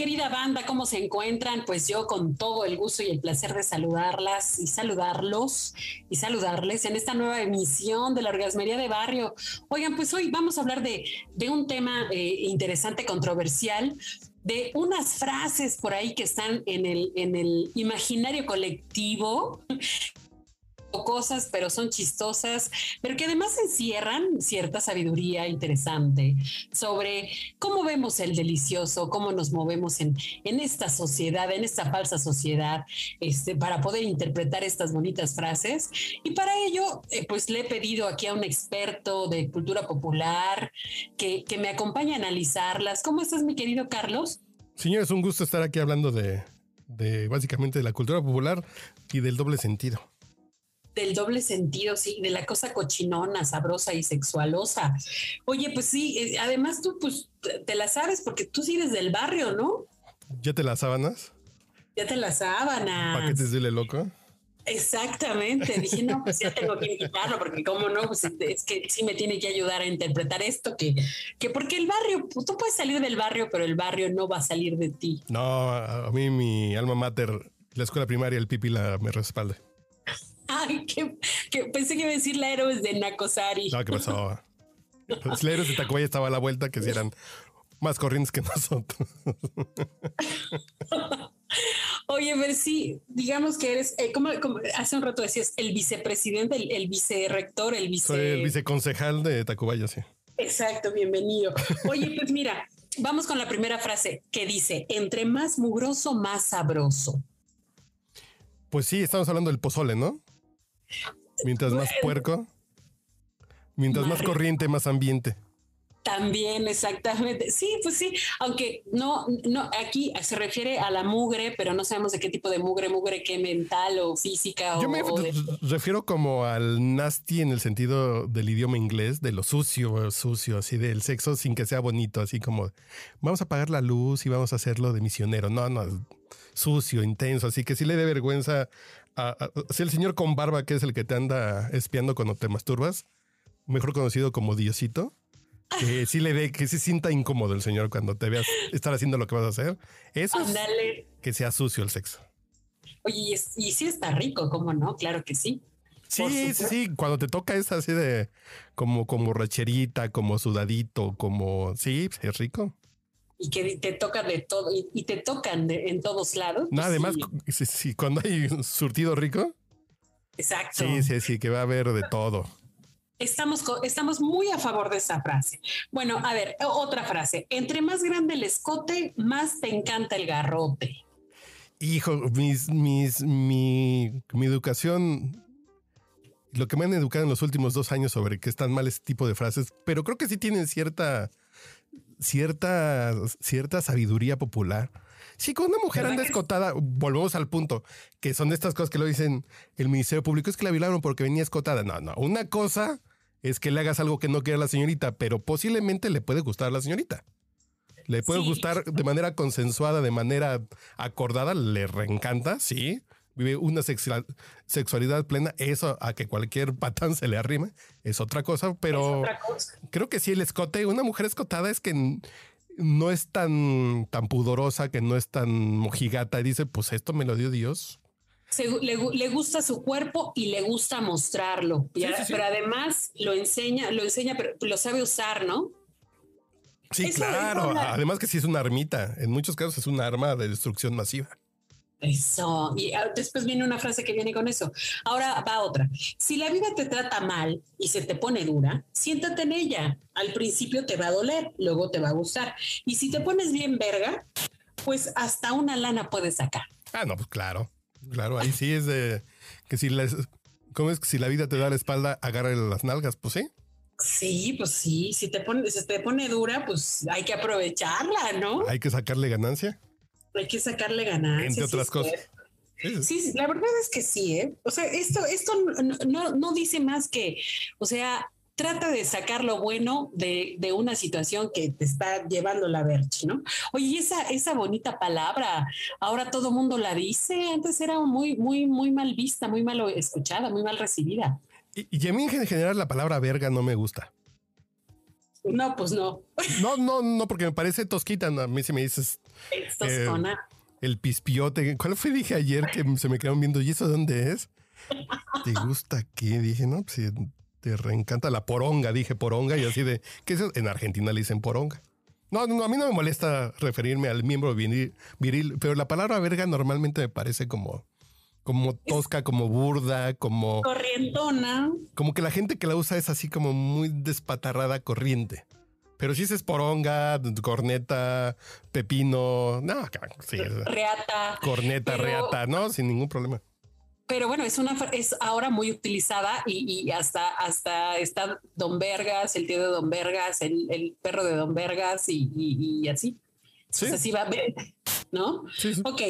Querida banda? ¿Cómo se encuentran? Pues yo con todo el gusto y el placer de saludarlas y saludarlos y saludarles en esta nueva emisión de la Orgasmería de Barrio. Oigan, pues hoy vamos a hablar de, de un tema eh, interesante, controversial, de unas frases por ahí que están en el, en el imaginario colectivo cosas, pero son chistosas, pero que además encierran cierta sabiduría interesante sobre cómo vemos el delicioso, cómo nos movemos en, en esta sociedad, en esta falsa sociedad, este, para poder interpretar estas bonitas frases. Y para ello, eh, pues le he pedido aquí a un experto de cultura popular que, que me acompañe a analizarlas. ¿Cómo estás, mi querido Carlos? Señor, es un gusto estar aquí hablando de, de básicamente de la cultura popular y del doble sentido del doble sentido, sí, de la cosa cochinona, sabrosa y sexualosa. Oye, pues sí, eh, además tú pues te la sabes porque tú sí eres del barrio, ¿no? ¿Ya te las sábanas? Ya te las sábanas. ¿Paquetes de loco? Exactamente, dije, no, pues ya tengo que invitarlo, porque cómo no, pues es que sí me tiene que ayudar a interpretar esto, que, que porque el barrio, pues, tú puedes salir del barrio, pero el barrio no va a salir de ti. No, a mí mi alma mater, la escuela primaria, el pipi la me respalda. Ay, que, que, pensé que iba a decir la héroes de Nakosari. No, ¿qué pasó? Los héroes de Tacubaya estaba a la vuelta que si eran más corrientes que nosotros. Oye, ver sí, digamos que eres, eh, como, hace un rato decías, el vicepresidente, el, el vicerrector, el vice... Soy el viceconcejal de Tacubaya, sí. Exacto, bienvenido. Oye, pues mira, vamos con la primera frase que dice, entre más mugroso, más sabroso. Pues sí, estamos hablando del pozole, ¿no? Mientras más puerco, mientras más corriente, más ambiente. También, exactamente. Sí, pues sí, aunque no, no, aquí se refiere a la mugre, pero no sabemos de qué tipo de mugre, mugre que mental o física. Yo o, me o de... refiero como al nasty en el sentido del idioma inglés, de lo sucio, sucio, así del sexo sin que sea bonito, así como vamos a apagar la luz y vamos a hacerlo de misionero. No, no, sucio, intenso, así que sí le dé vergüenza a, a, a si el señor con barba, que es el que te anda espiando cuando te masturbas, mejor conocido como Diosito que sí le dé, que se sienta incómodo el señor cuando te veas estar haciendo lo que vas a hacer. Eso es que sea sucio el sexo. Oye, y, es, y sí está rico, ¿cómo no? Claro que sí. Sí, sí, sí. Cuando te toca es así de como, como racherita, como sudadito, como sí, es rico. Y que te toca de todo y, y te tocan de, en todos lados. No, además, sí. sí, cuando hay surtido rico. Exacto. Sí, sí, sí, que va a haber de todo. Estamos, estamos muy a favor de esa frase. Bueno, a ver, otra frase. Entre más grande el escote, más te encanta el garrote. Hijo, mis, mis, mi, mi educación, lo que me han educado en los últimos dos años sobre que están mal ese tipo de frases, pero creo que sí tienen cierta, cierta, cierta sabiduría popular. Sí, con una mujer anda escotada, volvemos al punto, que son de estas cosas que lo dicen el Ministerio Público, es que la violaron porque venía escotada. No, no, una cosa es que le hagas algo que no quiera la señorita, pero posiblemente le puede gustar a la señorita. Le puede sí. gustar de manera consensuada, de manera acordada, le reencanta, sí. Vive una sexual, sexualidad plena. Eso a que cualquier patán se le arrime es otra cosa, pero otra cosa. creo que sí, el escote, una mujer escotada es que no es tan, tan pudorosa, que no es tan mojigata y dice, pues esto me lo dio Dios. Se, le, le, gusta su cuerpo y le gusta mostrarlo, sí, sí, sí. pero además lo enseña, lo enseña, pero lo sabe usar, ¿no? Sí, Eso claro. Además que sí es una armita. En muchos casos es una arma de destrucción masiva. Eso. Y ah, después viene una frase que viene con eso. Ahora va otra. Si la vida te trata mal y se te pone dura, siéntate en ella. Al principio te va a doler, luego te va a gustar. Y si te pones bien verga, pues hasta una lana puedes sacar. Ah, no, pues claro. Claro, ahí sí es de que si les, ¿cómo es que si la vida te da la espalda, agárrale las nalgas? Pues sí. Sí, pues sí, si te pone, si te pone dura, pues hay que aprovecharla, ¿no? Hay que sacarle ganancia. Hay que sacarle ganancia. Entre otras sí, cosas. Sí, la verdad es que sí, ¿eh? O sea, esto, esto no, no, no dice más que, o sea, trata de sacar lo bueno de, de, una situación que te está llevando la verche, ¿no? Oye, esa, esa bonita palabra, ahora todo mundo la dice, antes era muy, muy, muy mal vista, muy mal escuchada, muy mal recibida. Y, y a mí en general la palabra verga no me gusta. No, pues no. No, no, no, porque me parece tosquita. A mí si me dices... Eh, el pispiote. ¿Cuál fue? Dije ayer que se me quedaron viendo. ¿Y eso dónde es? ¿Te gusta qué? Dije, no, pues te reencanta la poronga. Dije poronga y así de, ¿qué es eso? En Argentina le dicen poronga. No, no, a mí no me molesta referirme al miembro viril, viril pero la palabra verga normalmente me parece como, como tosca, como burda, como... Corrientona. Como que la gente que la usa es así como muy despatarrada, corriente. Pero si es poronga, corneta, pepino, no, sí, reata, corneta, pero, reata, no, sin ningún problema. Pero bueno, es una es ahora muy utilizada y, y hasta hasta está Don Vergas, el tío de Don Vergas, el, el perro de Don Vergas y, y, y así. Sí. Entonces, así va, ¿no? Sí, sí. Ok,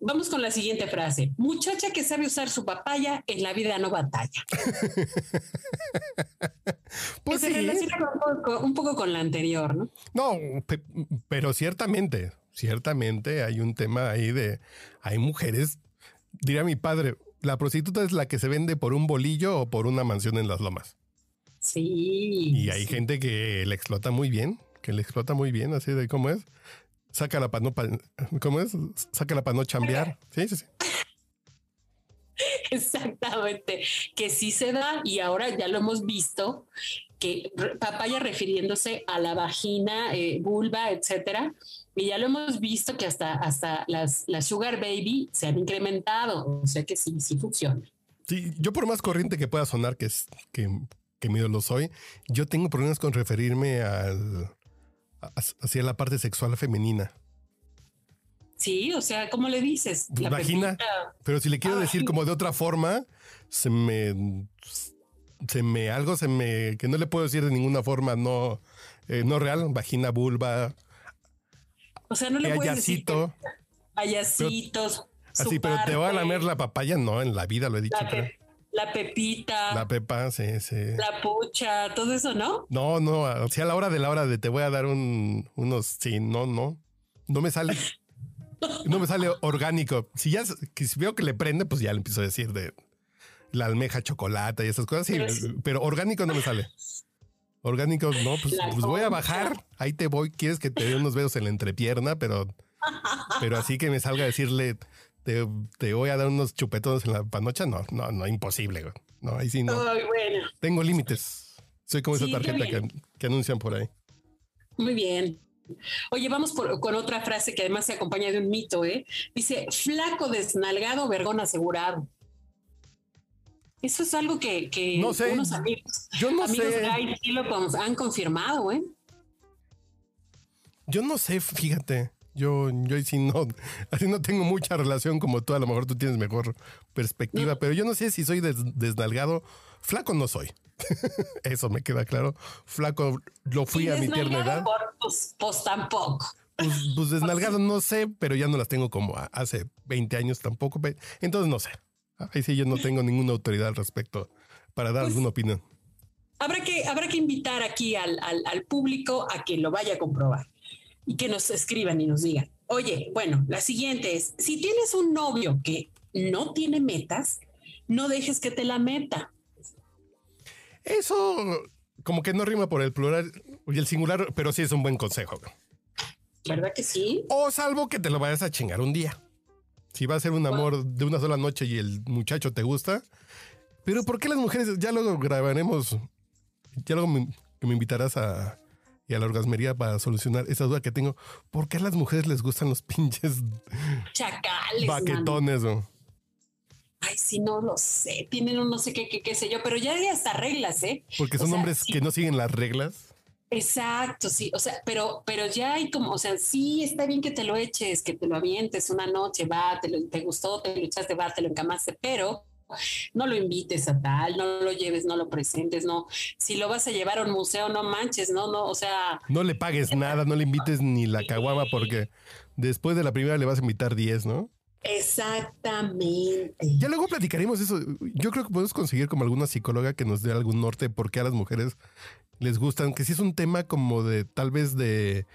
vamos con la siguiente frase. Muchacha que sabe usar su papaya en la vida no batalla. pues sí. relaciona un poco, un poco, con la anterior, ¿no? No, pe pero ciertamente, ciertamente hay un tema ahí de, hay mujeres, diría mi padre, la prostituta es la que se vende por un bolillo o por una mansión en las lomas. Sí. Y hay sí. gente que le explota muy bien, que le explota muy bien, así de cómo es. Sácala para no, pa, ¿cómo es? Sácala para no chambear. Sí, sí, sí. Exactamente, que sí se da y ahora ya lo hemos visto, que papaya refiriéndose a la vagina, eh, vulva, etcétera, y ya lo hemos visto que hasta, hasta las, sugar baby se han incrementado, o sea que sí, sí funciona. Sí, yo por más corriente que pueda sonar que que, que medio lo soy, yo tengo problemas con referirme al hacia la parte sexual femenina. Sí, o sea, ¿cómo le dices? La Vagina. Pepita. Pero si le quiero decir como de otra forma, se me, se me, algo se me, que no le puedo decir de ninguna forma, no, eh, no real, vagina, vulva. O sea, no le puedes decir que, Payasitos. Así, pero te va a lamer la papaya, no, en la vida lo he dicho. La, pe la pepita. La pepa, sí, sí. La pucha, todo eso, ¿no? No, no, o sea, a la hora de la hora de te voy a dar un, unos, sí, no, no, no me sale. No me sale orgánico. Si ya si veo que le prende, pues ya le empiezo a decir de la almeja chocolate y esas cosas. Sí, pero, orgánico no me sale. Orgánico, no, pues, pues, voy a bajar. Ahí te voy. Quieres que te dé unos dedos en la entrepierna, pero, pero así que me salga a decirle, te, te voy a dar unos chupetones en la panocha. No, no, no, imposible. No, ahí sí no. Oh, bueno. Tengo límites. Soy como sí, esa tarjeta que, que anuncian por ahí. Muy bien. Oye, vamos por, con otra frase que además se acompaña de un mito, ¿eh? Dice, flaco desnalgado, vergón asegurado. Eso es algo que, que no sé. unos amigos, Yo no amigos sé. gay sí lo han confirmado, ¿eh? Yo no sé, fíjate. Yo, yo sí no, así no tengo mucha relación como tú. A lo mejor tú tienes mejor perspectiva, no. pero yo no sé si soy des, desnalgado. Flaco no soy. Eso me queda claro. Flaco lo fui a mi tierna edad. Por, pues, pues, tampoco. Pues, pues desnalgado no sé, pero ya no las tengo como hace 20 años tampoco. Entonces no sé. Ahí sí yo no tengo ninguna autoridad al respecto para dar pues, alguna opinión. Habrá que, habrá que invitar aquí al, al, al público a que lo vaya a comprobar y que nos escriban y nos digan. Oye, bueno, la siguiente es, si tienes un novio que no tiene metas, no dejes que te la meta. Eso como que no rima por el plural y el singular, pero sí es un buen consejo. ¿Verdad que sí? O salvo que te lo vayas a chingar un día. Si va a ser un amor de una sola noche y el muchacho te gusta. Pero ¿por qué las mujeres? Ya luego grabaremos. Ya luego me, me invitarás a, y a la orgasmería para solucionar esa duda que tengo. ¿Por qué a las mujeres les gustan los pinches chacales? Baquetones, ¿no? Ay, sí, no lo sé. Tienen un no sé qué, qué, qué sé yo, pero ya hay hasta reglas, ¿eh? Porque son o sea, hombres sí. que no siguen las reglas. Exacto, sí. O sea, pero, pero ya hay como, o sea, sí está bien que te lo eches, que te lo avientes una noche, va, te, lo, te gustó, te lo echaste, va, te lo encamaste, pero no lo invites a tal, no lo lleves, no lo presentes, no. Si lo vas a llevar a un museo, no manches, no, no, o sea. No le pagues nada, no le invites ni la caguama porque después de la primera le vas a invitar 10, ¿no? Exactamente. Ya luego platicaremos eso. Yo creo que podemos conseguir como alguna psicóloga que nos dé algún norte por qué a las mujeres les gustan, que si es un tema como de tal vez de,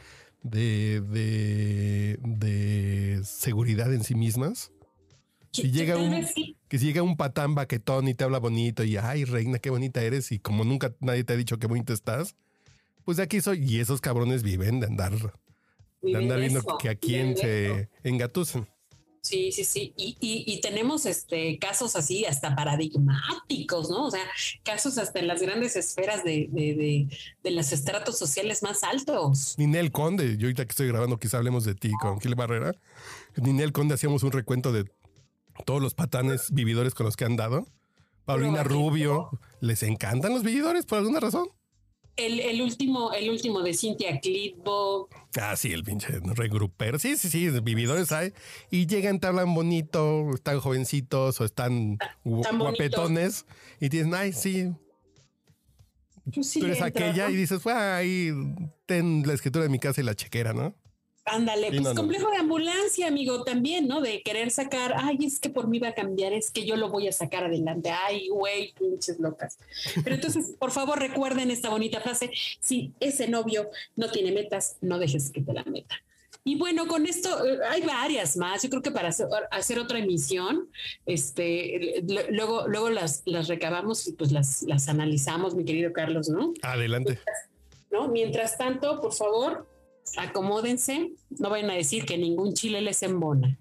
de, de, de seguridad en sí mismas. Si llega un, que si llega un patán baquetón y te habla bonito y ay, reina, qué bonita eres, y como nunca nadie te ha dicho qué bonita estás, pues de aquí soy. Y esos cabrones viven de andar, de andar viendo que a quién se engatusan. Sí, sí, sí. Y, y, tenemos este casos así hasta paradigmáticos, ¿no? O sea, casos hasta en las grandes esferas de, de, de, los estratos sociales más altos. Ninel Conde, yo ahorita que estoy grabando, quizá hablemos de ti con Gil Barrera. Ninel Conde hacíamos un recuento de todos los patanes vividores con los que han dado. Paulina Rubio, les encantan los vividores por alguna razón. El, último, el último de Cynthia Clitbo. Ah, sí, el pinche regrupero. Sí, sí, sí, vividores hay. Y llegan, te hablan bonito, están jovencitos o están, guapetones. Y dicen, ay, sí. Pues Tú eres aquella y dices, ay, ten la escritura de mi casa y la chequera, ¿no? Ándale, pues complejo de ambulancia, amigo, también, ¿no? De querer sacar, ay, es que por mí va a cambiar, es que yo lo voy a sacar adelante, ay, güey, pinches locas. Pero entonces, por favor, recuerden esta bonita frase, si ese novio no tiene metas, no dejes que te la meta. Y bueno, con esto eh, hay varias más. Yo creo que para hacer, otra emisión, este, luego, luego las, las recabamos y pues las, las analizamos, mi querido Carlos, ¿no? Adelante. ¿No? Mientras tanto, por favor, acomódense, no vayan a decir que ningún chile les embona.